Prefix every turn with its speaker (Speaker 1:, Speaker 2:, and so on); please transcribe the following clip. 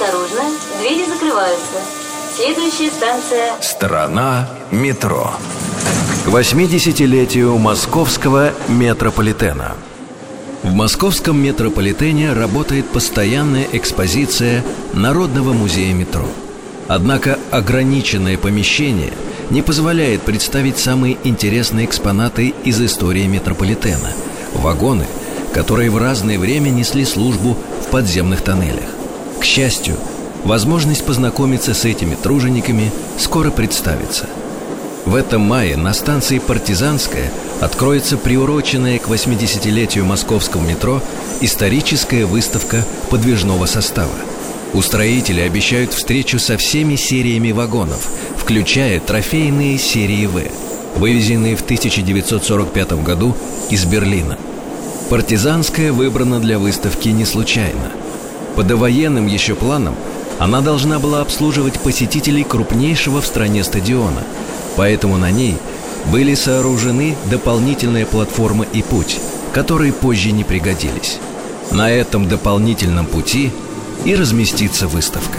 Speaker 1: Осторожно, двери закрываются. Следующая станция...
Speaker 2: Страна метро. К 80-летию московского метрополитена. В московском метрополитене работает постоянная экспозиция Народного музея метро. Однако ограниченное помещение не позволяет представить самые интересные экспонаты из истории метрополитена – вагоны, которые в разное время несли службу в подземных тоннелях. К счастью, возможность познакомиться с этими тружениками скоро представится. В этом мае на станции «Партизанская» откроется приуроченная к 80-летию московского метро историческая выставка подвижного состава. Устроители обещают встречу со всеми сериями вагонов, включая трофейные серии «В», вывезенные в 1945 году из Берлина. Партизанская выбрана для выставки не случайно. По довоенным еще планам она должна была обслуживать посетителей крупнейшего в стране стадиона, поэтому на ней были сооружены дополнительная платформа и путь, которые позже не пригодились. На этом дополнительном пути и разместится выставка.